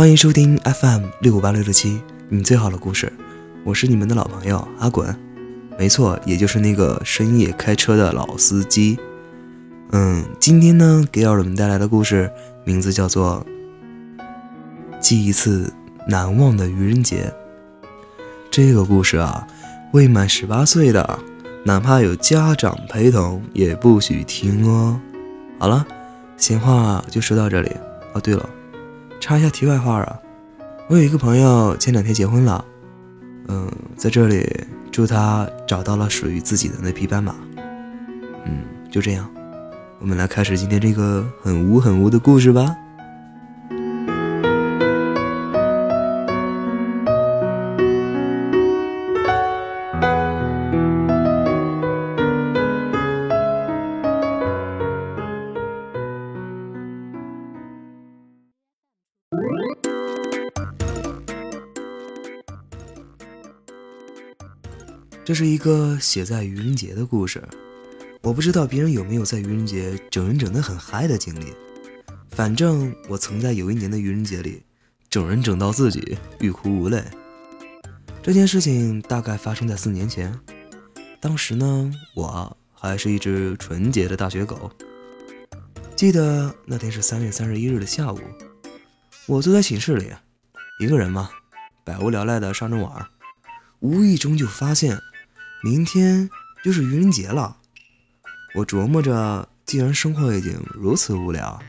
欢迎收听 FM 六五八六六七，你最好的故事，我是你们的老朋友阿滚，没错，也就是那个深夜开车的老司机。嗯，今天呢，给耳朵们带来的故事名字叫做《记一次难忘的愚人节》。这个故事啊，未满十八岁的，哪怕有家长陪同，也不许听哦。好了，闲话就说到这里。哦，对了。插一下题外话啊，我有一个朋友前两天结婚了，嗯，在这里祝他找到了属于自己的那匹斑马。嗯，就这样，我们来开始今天这个很污很污的故事吧。这是一个写在愚人节的故事，我不知道别人有没有在愚人节整人整得很嗨的经历。反正我曾在有一年的愚人节里，整人整到自己欲哭无泪。这件事情大概发生在四年前，当时呢，我还是一只纯洁的大学狗。记得那天是三月三十一日的下午，我坐在寝室里，一个人嘛，百无聊赖的上着网，无意中就发现。明天就是愚人节了，我琢磨着，既然生活已经如此无聊，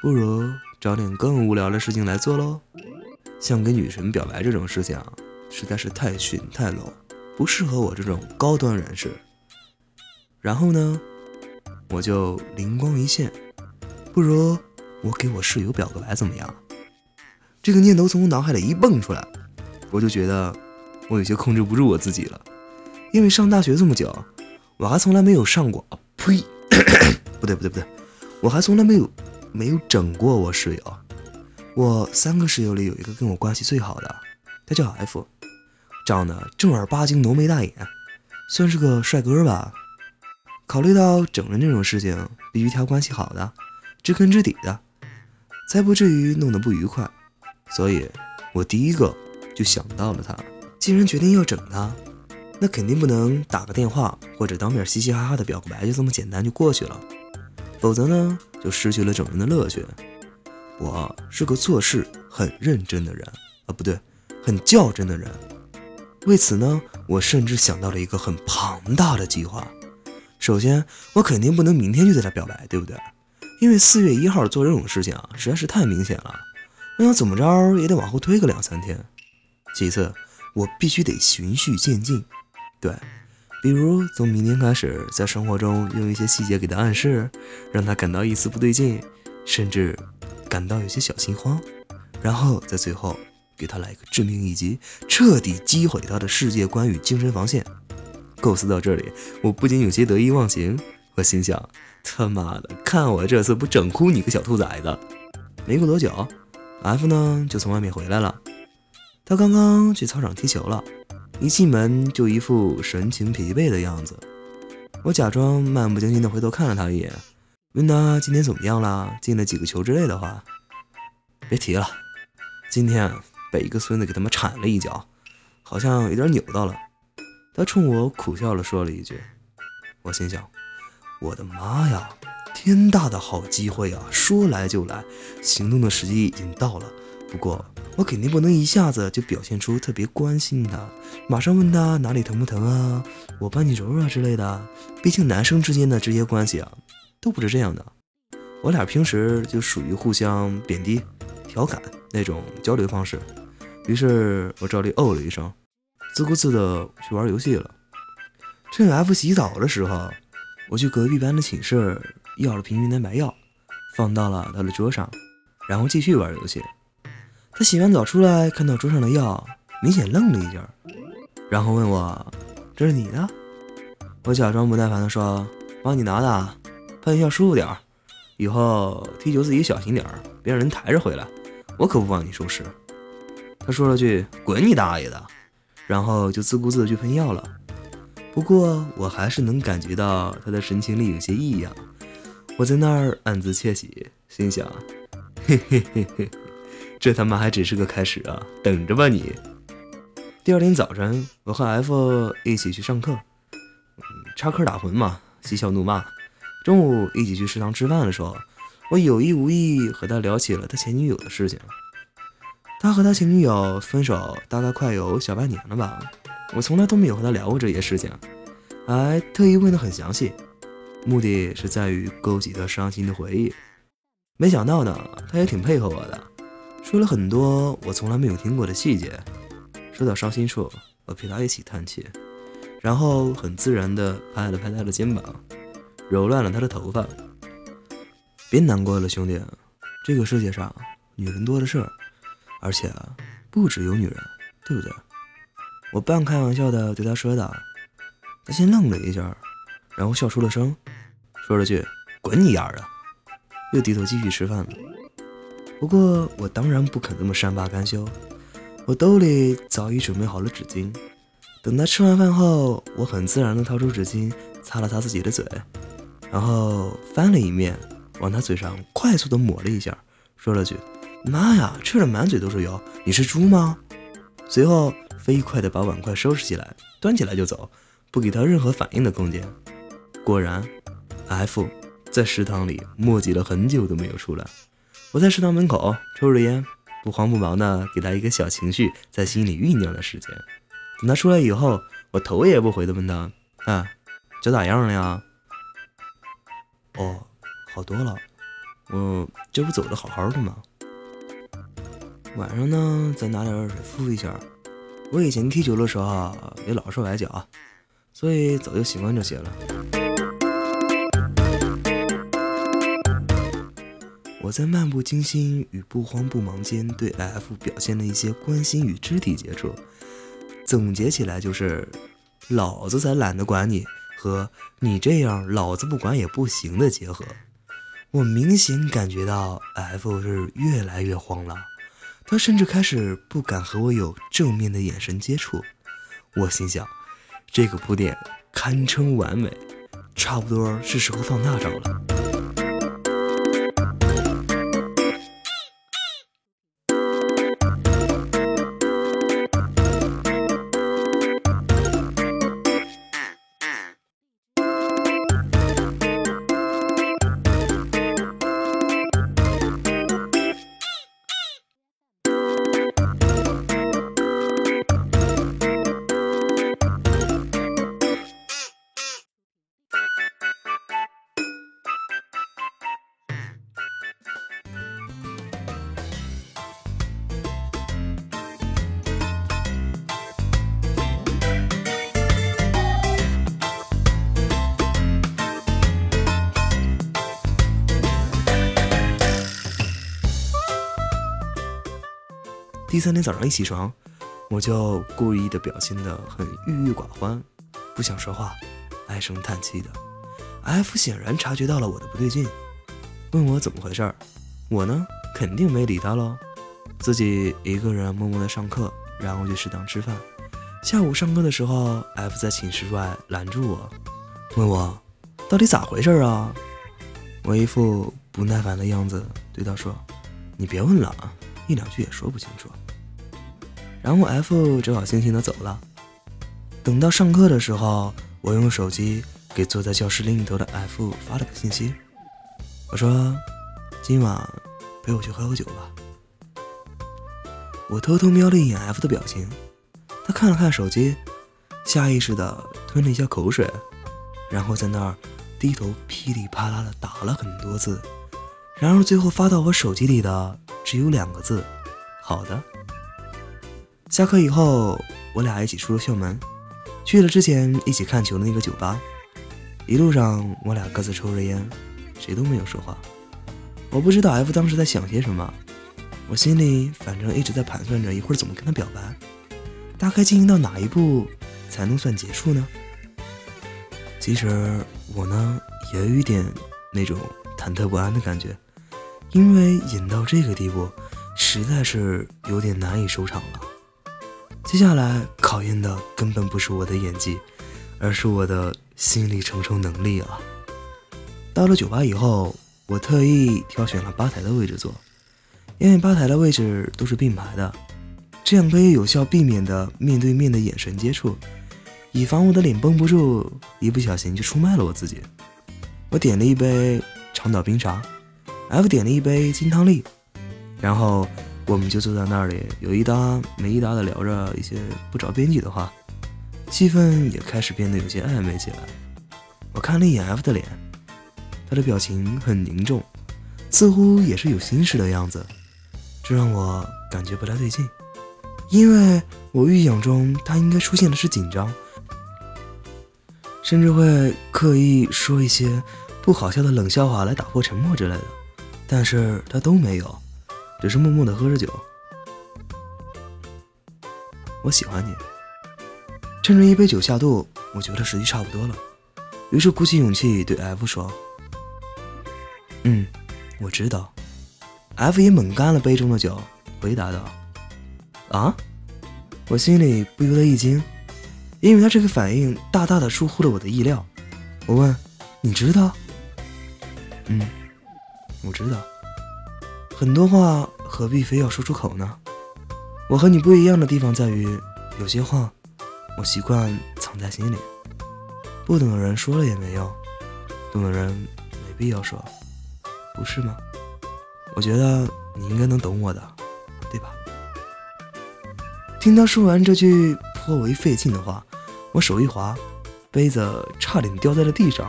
不如找点更无聊的事情来做喽。像跟女神表白这种事情，实在是太逊太 low，不适合我这种高端人士。然后呢，我就灵光一现，不如我给我室友表个白怎么样？这个念头从我脑海里一蹦出来，我就觉得我有些控制不住我自己了。因为上大学这么久，我还从来没有上过啊，呸，不对不对不对，我还从来没有没有整过我室友。我三个室友里有一个跟我关系最好的，他叫 F，长得正儿八经浓眉大眼，算是个帅哥吧。考虑到整人这种事情必须挑关系好的、知根知底的，才不至于弄得不愉快，所以我第一个就想到了他。既然决定要整他。那肯定不能打个电话或者当面嘻嘻哈哈的表个白就这么简单就过去了，否则呢就失去了整人的乐趣。我是个做事很认真的人啊，不对，很较真的人。为此呢，我甚至想到了一个很庞大的计划。首先，我肯定不能明天就对他表白，对不对？因为四月一号做这种事情啊，实在是太明显了。我想怎么着也得往后推个两三天。其次，我必须得循序渐进。对，比如从明天开始，在生活中用一些细节给他暗示，让他感到一丝不对劲，甚至感到有些小心慌，然后在最后给他来一个致命一击，彻底击毁他的世界观与精神防线。构思到这里，我不禁有些得意忘形，我心想：他妈的，看我这次不整哭你个小兔崽子！没过多久，F 呢就从外面回来了，他刚刚去操场踢球了。一进门就一副神情疲惫的样子，我假装漫不经心的回头看了他一眼，问他今天怎么样了，进了几个球之类的话。别提了，今天被一个孙子给他们铲了一脚，好像有点扭到了。他冲我苦笑了，说了一句。我心想，我的妈呀，天大的好机会啊，说来就来，行动的时机已经到了。不过。我肯定不能一下子就表现出特别关心他，马上问他哪里疼不疼啊，我帮你揉揉啊之类的。毕竟男生之间的这些关系啊，都不是这样的。我俩平时就属于互相贬低、调侃那种交流方式。于是我照例哦了一声，自顾自的去玩游戏了。趁 F 洗澡的时候，我去隔壁班的寝室要了瓶云南白药，放到了他的桌上，然后继续玩游戏。他洗完澡出来，看到桌上的药，明显愣了一下，然后问我：“这是你的？”我假装不耐烦地说：“帮你拿的，喷一下舒服点儿，以后踢球自己小心点儿，别让人抬着回来，我可不帮你收拾。”他说了句：“滚你大爷的！”然后就自顾自的去喷药了。不过我还是能感觉到他的神情里有些异样，我在那儿暗自窃喜，心想：“嘿嘿嘿嘿。”这他妈还只是个开始啊！等着吧你。第二天早晨，我和 F 一起去上课，插科打诨嘛，嬉笑怒骂。中午一起去食堂吃饭的时候，我有意无意和他聊起了他前女友的事情。他和他前女友分手大概快有小半年了吧，我从来都没有和他聊过这些事情，还特意问得很详细，目的是在于勾起他伤心的回忆。没想到呢，他也挺配合我的，说了很多我从来没有听过的细节。说到伤心处，我陪他一起叹气，然后很自然地拍了拍他的肩膀，揉乱了他的头发。别难过了，兄弟，这个世界上女人多的是，而且不只有女人，对不对？我半开玩笑的对他说道。他先愣了一下，然后笑出了声，说了句“滚你丫的”，又低头继续吃饭了。不过我当然不肯这么善罢甘休。我兜里早已准备好了纸巾，等他吃完饭后，我很自然地掏出纸巾擦了擦自己的嘴，然后翻了一面，往他嘴上快速地抹了一下，说了句：“妈呀，吃的满嘴都是油，你是猪吗？”随后飞快地把碗筷收拾起来，端起来就走，不给他任何反应的空间。果然，F 在食堂里墨迹了很久都没有出来。我在食堂门口抽着烟。不慌不忙的给他一个小情绪在心里酝酿的时间，等他出来以后，我头也不回的问他：“啊，脚咋样了呀？”“哦，好多了。我这不走的好好的吗？晚上呢，再拿点热水敷一下。我以前踢球的时候也老是崴脚，所以早就习惯这些了。”我在漫不经心与不慌不忙间对 F 表现了一些关心与肢体接触，总结起来就是“老子才懒得管你”和“你这样老子不管也不行”的结合。我明显感觉到 F 是越来越慌了，他甚至开始不敢和我有正面的眼神接触。我心想，这个铺垫堪称完美，差不多是时候放大招了。第三天早上一起床，我就故意的表现的很郁郁寡欢，不想说话，唉声叹气的。F 显然察觉到了我的不对劲，问我怎么回事儿。我呢，肯定没理他喽，自己一个人默默的上课，然后去食堂吃饭。下午上课的时候，F 在寝室外拦住我，问我到底咋回事啊？我一副不耐烦的样子对他说：“你别问了，一两句也说不清楚。”然后 F 只好悻悻地走了。等到上课的时候，我用手机给坐在教室另一头的 F 发了个信息，我说：“今晚陪我去喝喝酒吧。”我偷偷瞄了一眼 F 的表情，他看了看手机，下意识地吞了一下口水，然后在那儿低头噼里啪啦地打了很多字，然而最后发到我手机里的只有两个字：“好的。”下课以后，我俩一起出了校门，去了之前一起看球的那个酒吧。一路上，我俩各自抽着烟，谁都没有说话。我不知道 F 当时在想些什么，我心里反正一直在盘算着一会儿怎么跟他表白，大概进行到哪一步才能算结束呢？其实我呢也有一点那种忐忑不安的感觉，因为演到这个地步，实在是有点难以收场了。接下来考验的根本不是我的演技，而是我的心理承受能力啊！到了酒吧以后，我特意挑选了吧台的位置坐，因为吧台的位置都是并排的，这样可以有效避免的面对面的眼神接触，以防我的脸绷不住，一不小心就出卖了我自己。我点了一杯长岛冰茶，F 点了一杯金汤力，然后我们就坐在那里，有一搭没一搭的聊着一些不着边际的话，气氛也开始变得有些暧昧起来。我看了一眼 F 的脸，他的表情很凝重，似乎也是有心事的样子，这让我感觉不太对劲，因为我预想中他应该出现的是紧张，甚至会刻意说一些。不好笑的冷笑话来打破沉默之类的，但是他都没有，只是默默的喝着酒。我喜欢你。趁着一杯酒下肚，我觉得时机差不多了，于是鼓起勇气对 F 说：“嗯，我知道。”F 也猛干了杯中的酒，回答道：“啊？”我心里不由得一惊，因为他这个反应大大的出乎了我的意料。我问：“你知道？”嗯，我知道，很多话何必非要说出口呢？我和你不一样的地方在于，有些话我习惯藏在心里，不懂的人说了也没用，懂的人没必要说，不是吗？我觉得你应该能懂我的，对吧？听他说完这句颇为费劲的话，我手一滑，杯子差点掉在了地上。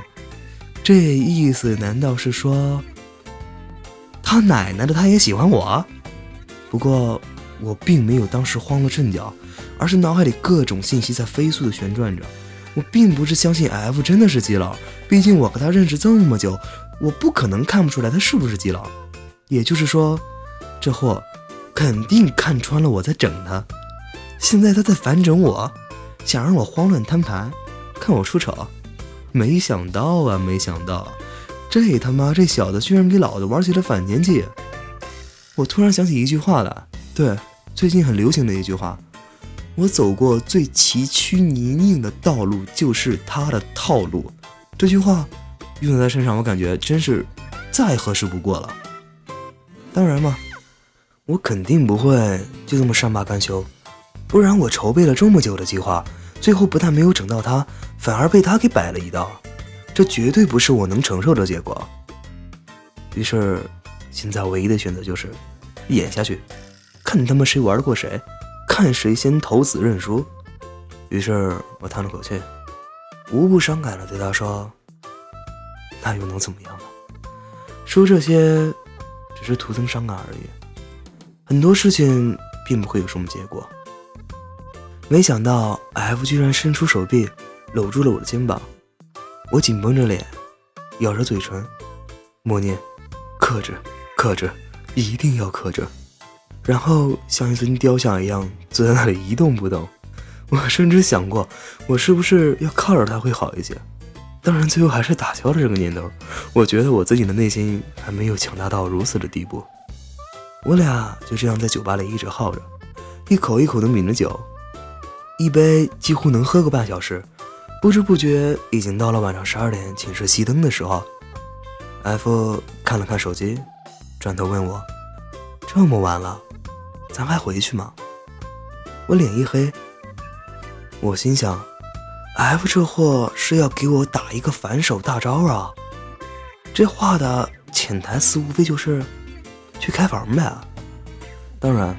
这意思难道是说，他奶奶的他也喜欢我？不过我并没有当时慌了阵脚，而是脑海里各种信息在飞速的旋转着。我并不是相信 F 真的是基佬，毕竟我和他认识这么久，我不可能看不出来他是不是基佬。也就是说，这货肯定看穿了我在整他。现在他在反整我，想让我慌乱摊牌，看我出丑。没想到啊，没想到，这他妈这小子居然给老子玩起了反间计！我突然想起一句话来，对，最近很流行的一句话：我走过最崎岖泥泞的道路，就是他的套路。这句话用在他身上，我感觉真是再合适不过了。当然嘛，我肯定不会就这么善罢甘休，不然我筹备了这么久的计划。最后不但没有整到他，反而被他给摆了一道，这绝对不是我能承受的结果。于是，现在唯一的选择就是演下去，看他们谁玩得过谁，看谁先投死认输。于是我叹了口气，无不伤感的对他说：“那又能怎么样呢？说这些只是徒增伤感而已，很多事情并不会有什么结果。”没想到 F 居然伸出手臂搂住了我的肩膀，我紧绷着脸，咬着嘴唇，默念：“克制，克制，一定要克制。”然后像一尊雕像一样坐在那里一动不动。我甚至想过，我是不是要靠着他会好一些？当然，最后还是打消了这个念头。我觉得我自己的内心还没有强大到如此的地步。我俩就这样在酒吧里一直耗着，一口一口的抿着酒。一杯几乎能喝个半小时，不知不觉已经到了晚上十二点寝室熄灯的时候。F 看了看手机，转头问我：“这么晚了，咱还回去吗？”我脸一黑，我心想：F 这货是要给我打一个反手大招啊！这话的潜台词无非就是去开房呗。当然，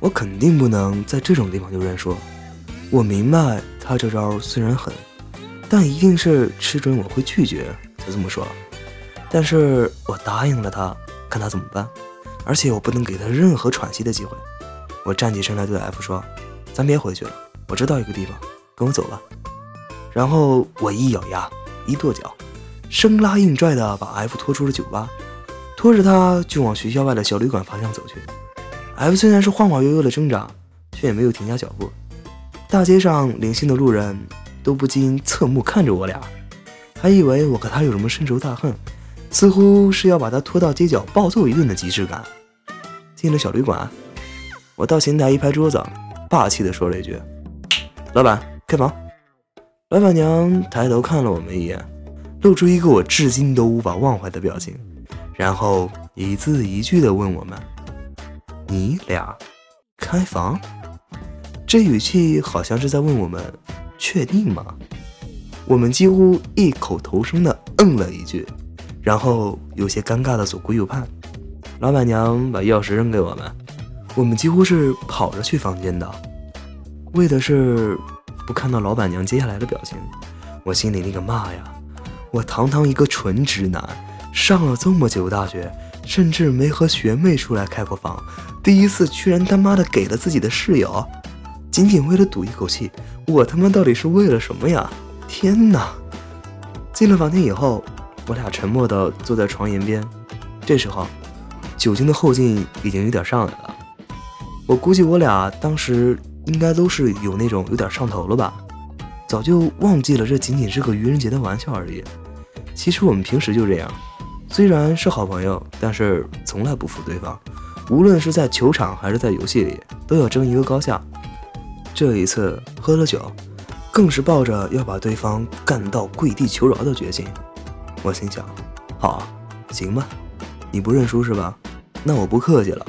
我肯定不能在这种地方就认输。我明白他这招虽然狠，但一定是吃准我会拒绝才这么说。但是我答应了他，看他怎么办。而且我不能给他任何喘息的机会。我站起身来对 F 说：“咱别回去了，我知道一个地方，跟我走吧。”然后我一咬牙，一跺脚，生拉硬拽的把 F 拖出了酒吧，拖着他就往学校外的小旅馆方向走去。F 虽然是晃晃悠悠的挣扎，却也没有停下脚步。大街上零星的路人都不禁侧目看着我俩，还以为我和他有什么深仇大恨，似乎是要把他拖到街角暴揍一顿的即视感。进了小旅馆，我到前台一拍桌子，霸气地说了一句：“老板，开房。”老板娘抬头看了我们一眼，露出一个我至今都无法忘怀的表情，然后一字一句地问我们：“你俩开房？这语气好像是在问我们确定吗？我们几乎异口同声的嗯了一句，然后有些尴尬的左顾右盼。老板娘把钥匙扔给我们，我们几乎是跑着去房间的，为的是不看到老板娘接下来的表情。我心里那个骂呀！我堂堂一个纯直男，上了这么久大学，甚至没和学妹出来开过房，第一次居然他妈的给了自己的室友，仅仅为了赌一口气，我他妈到底是为了什么呀？天哪！进了房间以后，我俩沉默的坐在床沿边，这时候。酒精的后劲已经有点上来了，我估计我俩当时应该都是有那种有点上头了吧，早就忘记了这仅仅是个愚人节的玩笑而已。其实我们平时就这样，虽然是好朋友，但是从来不服对方，无论是在球场还是在游戏里，都要争一个高下。这一次喝了酒，更是抱着要把对方干到跪地求饶的决心。我心想，好，行吧，你不认输是吧？那我不客气了，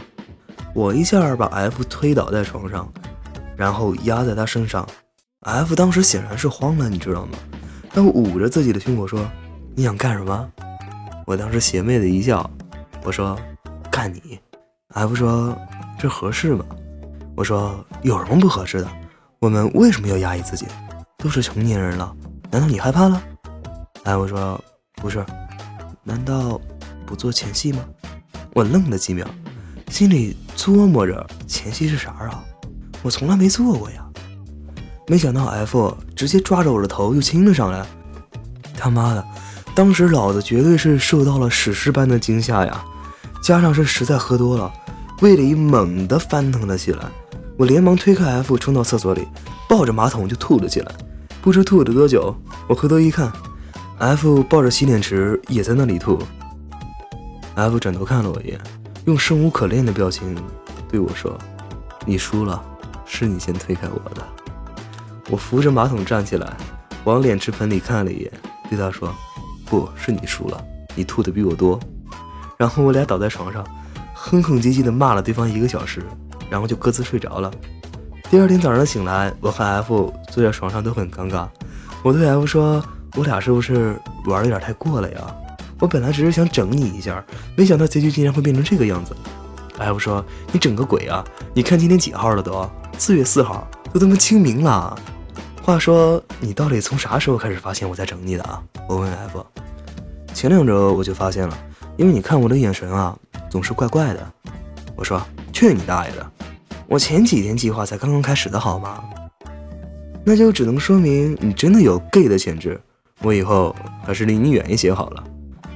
我一下把 F 推倒在床上，然后压在他身上。F 当时显然是慌了，你知道吗？他捂着自己的胸口说：“你想干什么？”我当时邪魅的一笑，我说：“干你。”F 说：“这合适吗？”我说：“有什么不合适的？我们为什么要压抑自己？都是成年人了，难道你害怕了？”F 说：“不是，难道不做前戏吗？”我愣了几秒，心里琢磨着前戏是啥啊？我从来没做过呀。没想到 F 直接抓着我的头就亲了上来。他妈的，当时老子绝对是受到了史诗般的惊吓呀！加上是实在喝多了，胃里猛地翻腾了起来。我连忙推开 F，冲到厕所里，抱着马桶就吐了起来。不知吐了多久，我回头一看，F 抱着洗脸池也在那里吐。F 转头看了我一眼，用生无可恋的表情对我说：“你输了，是你先推开我的。”我扶着马桶站起来，往脸池盆里看了一眼，对他说：“不是你输了，你吐的比我多。”然后我俩倒在床上，哼哼唧唧的骂了对方一个小时，然后就各自睡着了。第二天早上醒来，我和 F 坐在床上都很尴尬。我对 F 说：“我俩是不是玩的有点太过了呀？”我本来只是想整你一下，没想到结局竟然会变成这个样子。F 说：“你整个鬼啊！你看今天几号了？都四月四号，都他妈清明了。话说你到底从啥时候开始发现我在整你的啊？”我问 F。前两周我就发现了，因为你看我的眼神啊，总是怪怪的。我说：“去你大爷的！我前几天计划才刚刚开始的好吗？那就只能说明你真的有 gay 的潜质。我以后还是离你远一些好了。”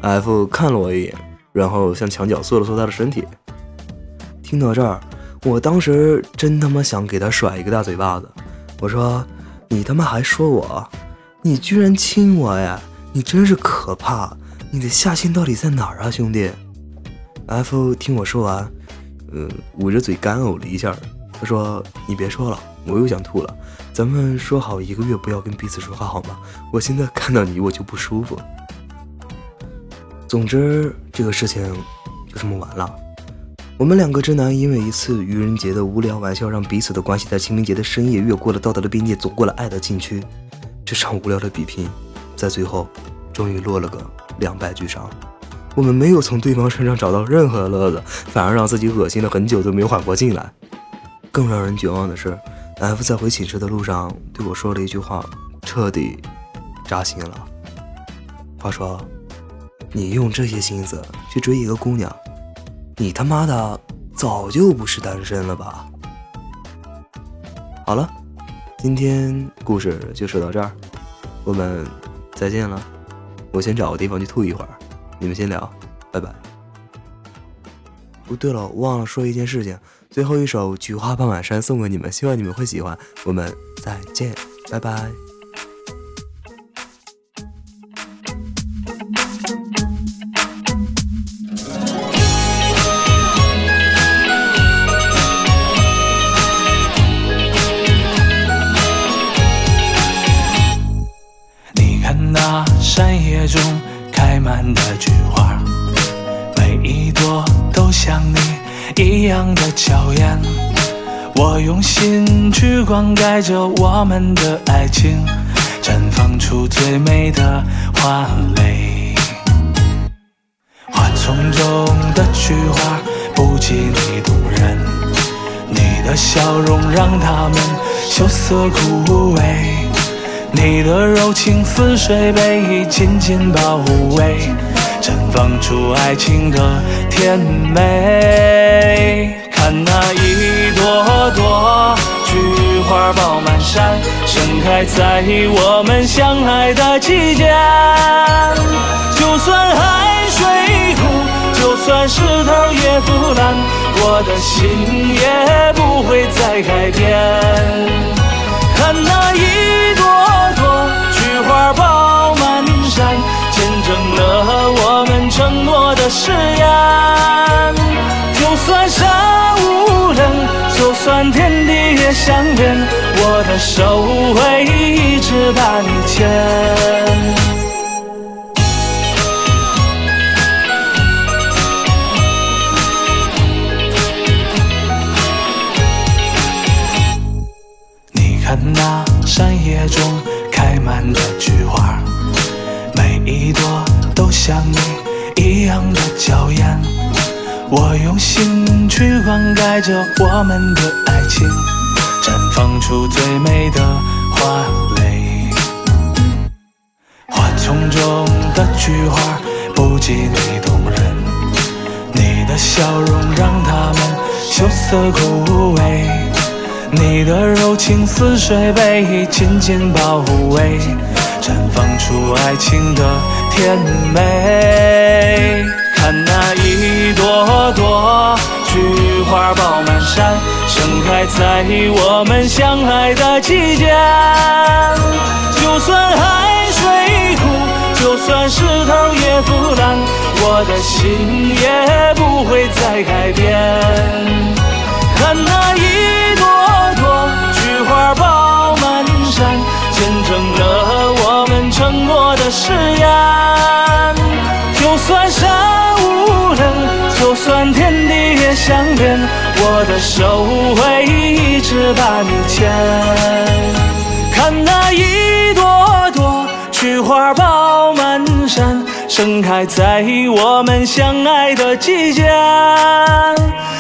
F 看了我一眼，然后向墙角缩了缩他的身体。听到这儿，我当时真他妈想给他甩一个大嘴巴子。我说：“你他妈还说我？你居然亲我呀！你真是可怕！你的下限到底在哪儿啊，兄弟？”F 听我说完，呃，捂着嘴干呕了一下。他说：“你别说了，我又想吐了。咱们说好一个月不要跟彼此说话好吗？我现在看到你我就不舒服。”总之，这个事情就这么完了。我们两个直男因为一次愚人节的无聊玩笑，让彼此的关系在清明节的深夜越过了道德的边界，走过了爱的禁区。这场无聊的比拼，在最后终于落了个两败俱伤。我们没有从对方身上找到任何乐子，反而让自己恶心了很久都没有缓过劲来。更让人绝望的是，F 在回寝室的路上对我说了一句话，彻底扎心了。话说。你用这些心思去追一个姑娘，你他妈的早就不是单身了吧？好了，今天故事就说到这儿，我们再见了。我先找个地方去吐一会儿，你们先聊，拜拜。哦，对了，忘了说一件事情，最后一首《菊花半晚山》送给你们，希望你们会喜欢。我们再见，拜拜。你看那山野中开满的菊花，每一朵都像你一样的娇艳。我用心去灌溉着我们的爱情，绽放出最美的花蕾。花丛中的菊花不及你动人，你的笑容让它们羞涩枯萎，你的柔情似水被紧紧包围，绽放出爱情的甜美。看那一朵朵菊花爆满山，盛开在我们相爱的季节。就算海水枯，就算石头也腐烂，我的心也不会再改变。看那一誓言。就算山无棱，就算天地也相连，我的手会一直把你牵。你看那山野中开满的菊花，每一朵都像你一样的娇艳。我用心去灌溉着我们的爱情，绽放出最美的花蕾。花丛中的菊花不及你动人，你的笑容让它们羞涩枯萎，你的柔情似水被紧紧包围，绽放出爱情的甜美。看那一朵朵菊花爆满山，盛开在我们相爱的季节。就算海水枯，就算石头也腐烂，我的心也不会再改变。看那一相恋，我的手会一直把你牵。看那一朵朵菊花爆满山，盛开在我们相爱的季节。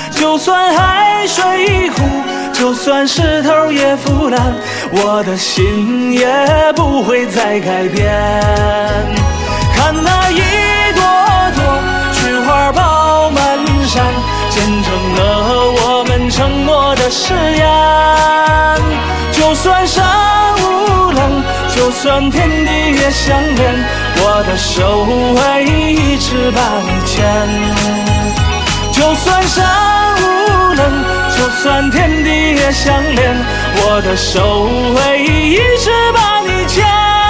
就算海水枯，就算石头也腐烂，我的心也不会再改变。就算天地也相连，我的手会一直把你牵。就算山无棱，就算天地也相连，我的手会一直把你牵。